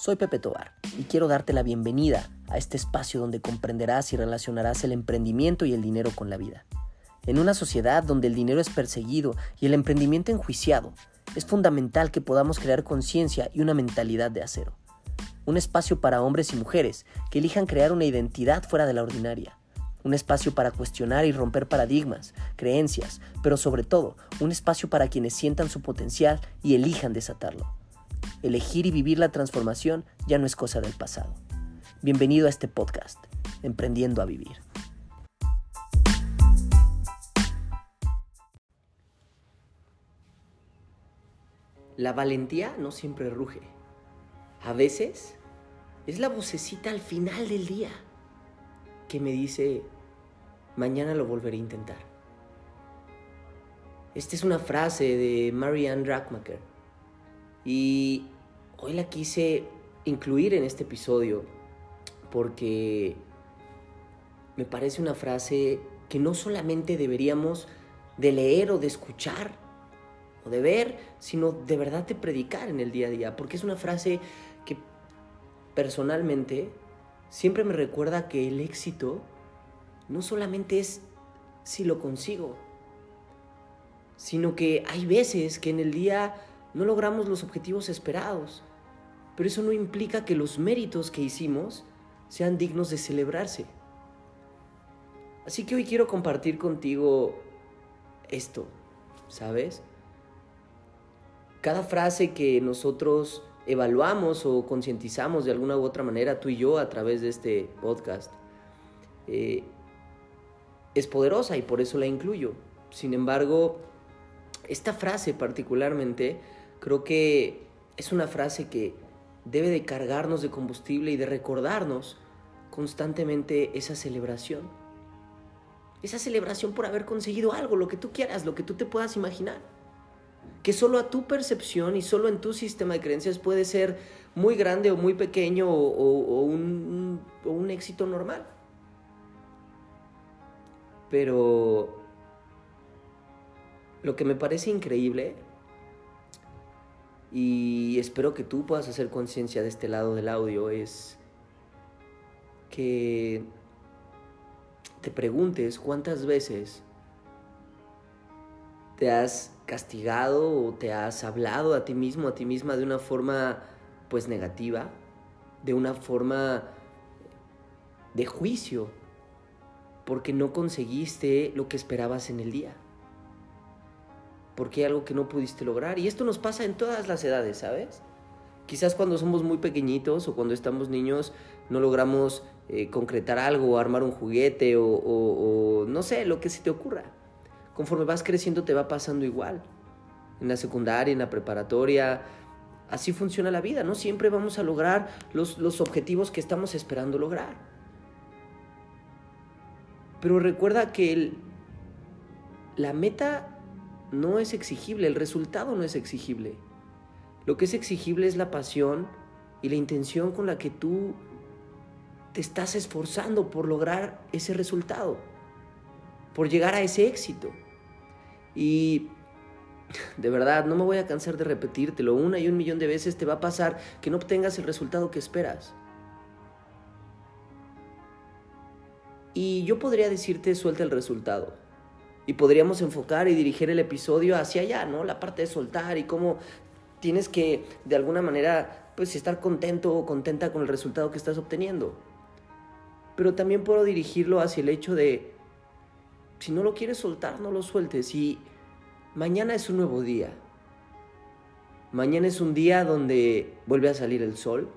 Soy Pepe Tobar y quiero darte la bienvenida a este espacio donde comprenderás y relacionarás el emprendimiento y el dinero con la vida. En una sociedad donde el dinero es perseguido y el emprendimiento enjuiciado, es fundamental que podamos crear conciencia y una mentalidad de acero. Un espacio para hombres y mujeres que elijan crear una identidad fuera de la ordinaria. Un espacio para cuestionar y romper paradigmas, creencias, pero sobre todo un espacio para quienes sientan su potencial y elijan desatarlo elegir y vivir la transformación ya no es cosa del pasado. Bienvenido a este podcast, Emprendiendo a Vivir. La valentía no siempre ruge. A veces es la vocecita al final del día que me dice, mañana lo volveré a intentar. Esta es una frase de Marianne Drachmacher y hoy la quise incluir en este episodio porque me parece una frase que no solamente deberíamos de leer o de escuchar o de ver, sino de verdad de predicar en el día a día, porque es una frase que personalmente siempre me recuerda que el éxito no solamente es si lo consigo, sino que hay veces que en el día no logramos los objetivos esperados, pero eso no implica que los méritos que hicimos sean dignos de celebrarse. Así que hoy quiero compartir contigo esto, ¿sabes? Cada frase que nosotros evaluamos o concientizamos de alguna u otra manera, tú y yo, a través de este podcast, eh, es poderosa y por eso la incluyo. Sin embargo, esta frase particularmente Creo que es una frase que debe de cargarnos de combustible y de recordarnos constantemente esa celebración. Esa celebración por haber conseguido algo, lo que tú quieras, lo que tú te puedas imaginar. Que solo a tu percepción y solo en tu sistema de creencias puede ser muy grande o muy pequeño o, un, o un éxito normal. Pero lo que me parece increíble y espero que tú puedas hacer conciencia de este lado del audio, es que te preguntes cuántas veces te has castigado o te has hablado a ti mismo, a ti misma de una forma pues negativa, de una forma de juicio, porque no conseguiste lo que esperabas en el día porque hay algo que no pudiste lograr. Y esto nos pasa en todas las edades, ¿sabes? Quizás cuando somos muy pequeñitos o cuando estamos niños no logramos eh, concretar algo o armar un juguete o, no sé, lo que se te ocurra. Conforme vas creciendo te va pasando igual. En la secundaria, en la preparatoria, así funciona la vida, ¿no? Siempre vamos a lograr los, los objetivos que estamos esperando lograr. Pero recuerda que la meta no es exigible, el resultado no es exigible. Lo que es exigible es la pasión y la intención con la que tú te estás esforzando por lograr ese resultado, por llegar a ese éxito. Y de verdad, no me voy a cansar de repetírtelo, una y un millón de veces te va a pasar que no obtengas el resultado que esperas. Y yo podría decirte, suelta el resultado y podríamos enfocar y dirigir el episodio hacia allá, ¿no? La parte de soltar y cómo tienes que de alguna manera pues estar contento o contenta con el resultado que estás obteniendo. Pero también puedo dirigirlo hacia el hecho de si no lo quieres soltar, no lo sueltes y mañana es un nuevo día. Mañana es un día donde vuelve a salir el sol,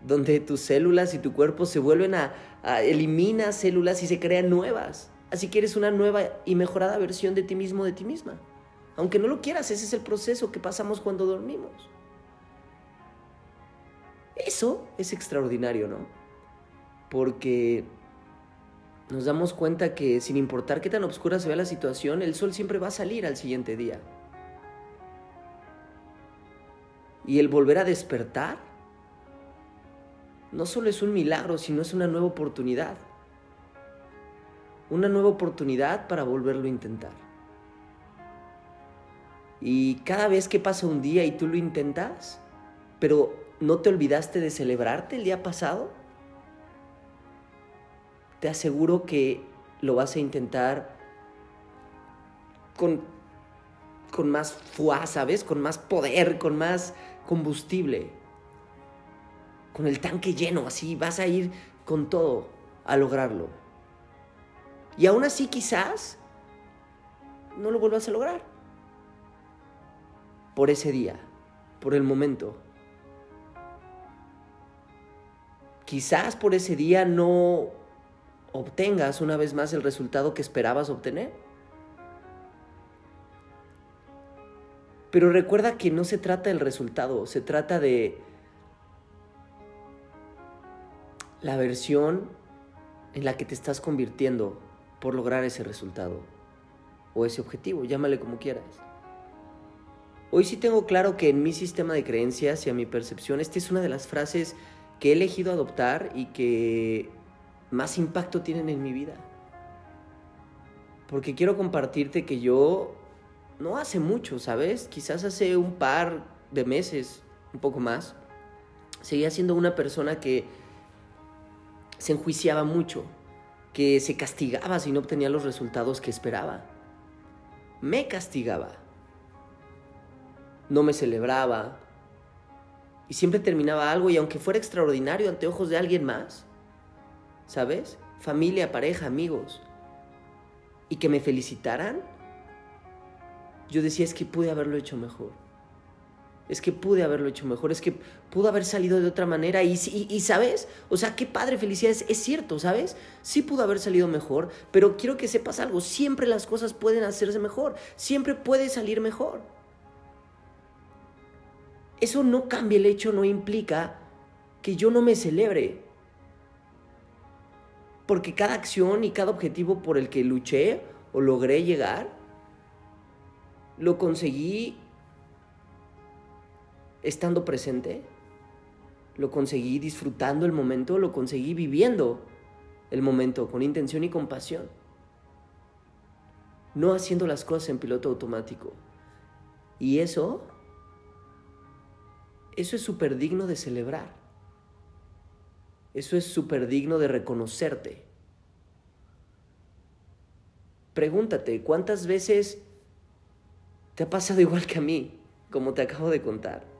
donde tus células y tu cuerpo se vuelven a, a elimina células y se crean nuevas Así que eres una nueva y mejorada versión de ti mismo, de ti misma. Aunque no lo quieras, ese es el proceso que pasamos cuando dormimos. Eso es extraordinario, ¿no? Porque nos damos cuenta que sin importar qué tan oscura se vea la situación, el sol siempre va a salir al siguiente día. Y el volver a despertar no solo es un milagro, sino es una nueva oportunidad una nueva oportunidad para volverlo a intentar. Y cada vez que pasa un día y tú lo intentas, pero ¿No te olvidaste de celebrarte el día pasado? Te aseguro que lo vas a intentar con, con más fuerza, ¿sabes? Con más poder, con más combustible. Con el tanque lleno, así vas a ir con todo a lograrlo. Y aún así quizás no lo vuelvas a lograr. Por ese día, por el momento. Quizás por ese día no obtengas una vez más el resultado que esperabas obtener. Pero recuerda que no se trata del resultado, se trata de la versión en la que te estás convirtiendo por lograr ese resultado o ese objetivo, llámale como quieras. Hoy sí tengo claro que en mi sistema de creencias y a mi percepción, esta es una de las frases que he elegido adoptar y que más impacto tienen en mi vida. Porque quiero compartirte que yo no hace mucho, ¿sabes? Quizás hace un par de meses, un poco más, seguía siendo una persona que se enjuiciaba mucho, que se castigaba si no obtenía los resultados que esperaba. Me castigaba. No me celebraba. Y siempre terminaba algo y aunque fuera extraordinario ante ojos de alguien más, ¿sabes? Familia, pareja, amigos. Y que me felicitaran, yo decía es que pude haberlo hecho mejor es que pude haberlo hecho mejor, es que pudo haber salido de otra manera y, ¿sabes? O sea, qué padre, felicidades, es cierto, ¿sabes? Sí pudo haber salido mejor, pero quiero que sepas algo, siempre las cosas pueden hacerse mejor, siempre puede salir mejor. Eso no cambia el hecho, no implica que yo no me celebre. Porque cada acción y cada objetivo por el que luché o logré llegar, lo conseguí estando presente, lo conseguí disfrutando el momento, lo conseguí viviendo el momento con intención y compasión. No haciendo las cosas en piloto automático. Y eso, eso es súper digno de celebrar. Eso es súper digno de reconocerte. Pregúntate, ¿cuántas veces te ha pasado igual que a mí, como te acabo de contar?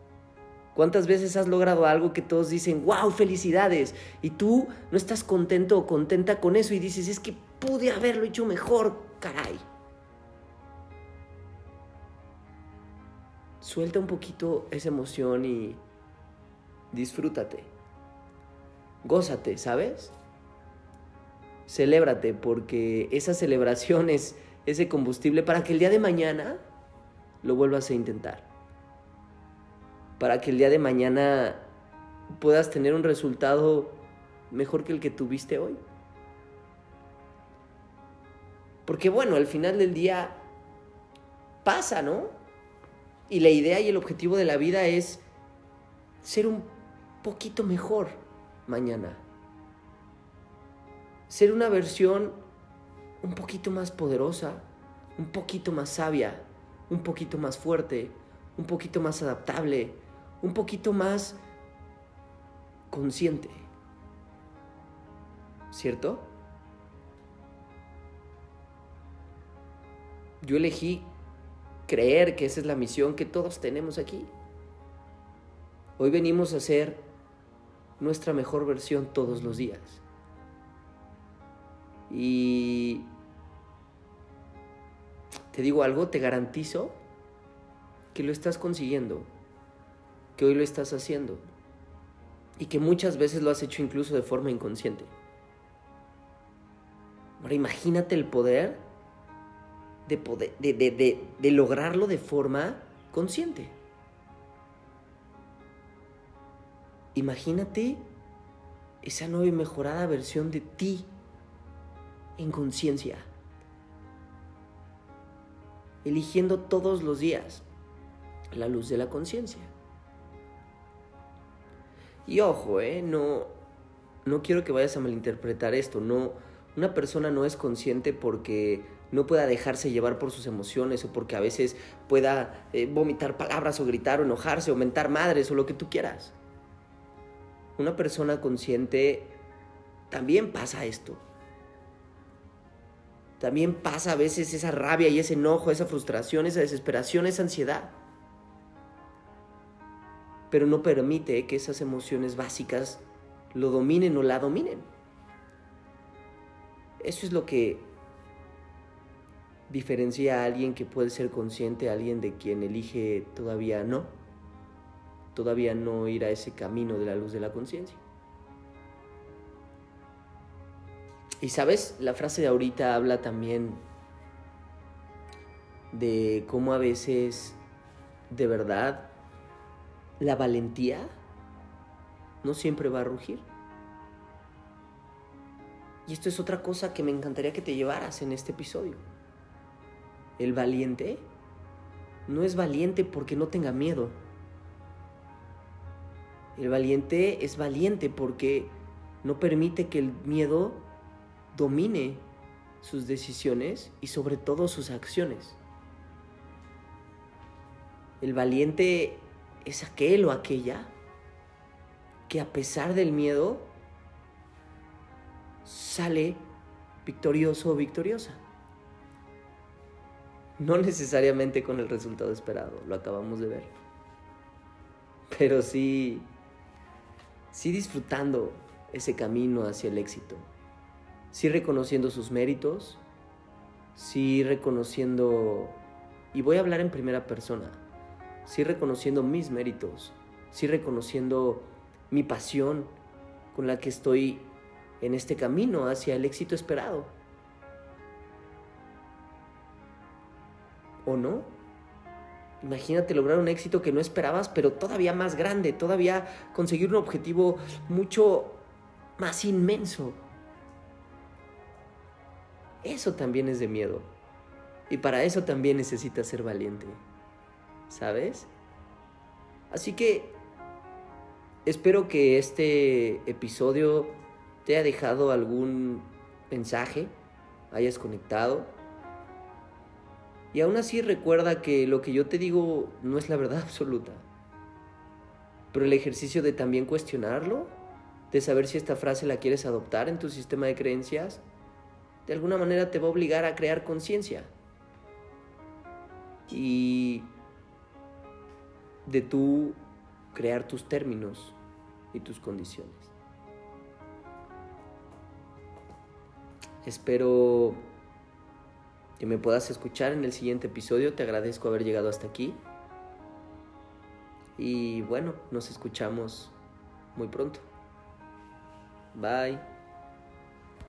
¿Cuántas veces has logrado algo que todos dicen, wow, felicidades? Y tú no estás contento o contenta con eso y dices, es que pude haberlo hecho mejor, caray. Suelta un poquito esa emoción y disfrútate. Gózate, ¿sabes? Celébrate porque esa celebración es ese combustible para que el día de mañana lo vuelvas a intentar para que el día de mañana puedas tener un resultado mejor que el que tuviste hoy. Porque bueno, al final del día pasa, ¿no? Y la idea y el objetivo de la vida es ser un poquito mejor mañana. Ser una versión un poquito más poderosa, un poquito más sabia, un poquito más fuerte, un poquito más adaptable, un poquito más consciente. ¿Cierto? Yo elegí creer que esa es la misión que todos tenemos aquí. Hoy venimos a ser nuestra mejor versión todos los días. Y te digo algo, te garantizo que lo estás consiguiendo que hoy lo estás haciendo y que muchas veces lo has hecho incluso de forma inconsciente. Ahora imagínate el poder de, poder, de, lograrlo de forma consciente. Imagínate esa nueva y mejorada versión de ti en conciencia, eligiendo todos los días la luz de la conciencia. Y ojo, ¿eh? No, no quiero que vayas a malinterpretar esto. No, una persona no es consciente porque no pueda dejarse llevar por sus emociones o porque a veces pueda eh, vomitar palabras o gritar o enojarse o mentar madres o lo que tú quieras. una persona consciente también pasa esto. También pasa a veces esa rabia y ese enojo, esa frustración, esa desesperación, esa ansiedad. Pero no permite que esas emociones básicas lo dominen o la dominen. Eso es lo que diferencia a alguien que puede ser consciente, a alguien de quien elige todavía no, todavía no ir a ese camino de la luz de la conciencia. Y sabes, la frase de ahorita habla también de cómo a veces, de verdad, la valentía no siempre va a rugir. Y esto es otra cosa que me encantaría que te llevaras en este episodio. El valiente no es valiente porque no tenga miedo. El valiente es valiente porque no permite que el miedo domine sus decisiones y sobre todo sus acciones. El valiente es aquel o aquella que a pesar del miedo sale victorioso o victoriosa. No necesariamente con el resultado esperado, lo acabamos de ver. Pero sí, sí disfrutando ese camino hacia el éxito. Sí reconociendo sus méritos, sí reconociendo, y voy a hablar en primera persona, sí reconociendo mis méritos, sí reconociendo mi pasión con la que estoy en este camino hacia el éxito esperado. ¿O no? Imagínate lograr un éxito que no esperabas, pero todavía más grande, todavía conseguir un objetivo mucho más inmenso. Eso también es de miedo. Y para eso también necesitas ser valiente. ¿Sabes? Así que espero que este episodio te haya dejado algún mensaje, hayas conectado y aún así recuerda que lo que yo te digo no es la verdad absoluta. Pero el ejercicio de también cuestionarlo, de saber si esta frase la quieres adoptar en tu sistema de creencias, de alguna manera te va a obligar a crear conciencia. Y de tú crear tus términos y tus condiciones. Espero que me puedas escuchar en el siguiente episodio. Te agradezco haber llegado hasta aquí. Y bueno, nos escuchamos muy pronto. Bye.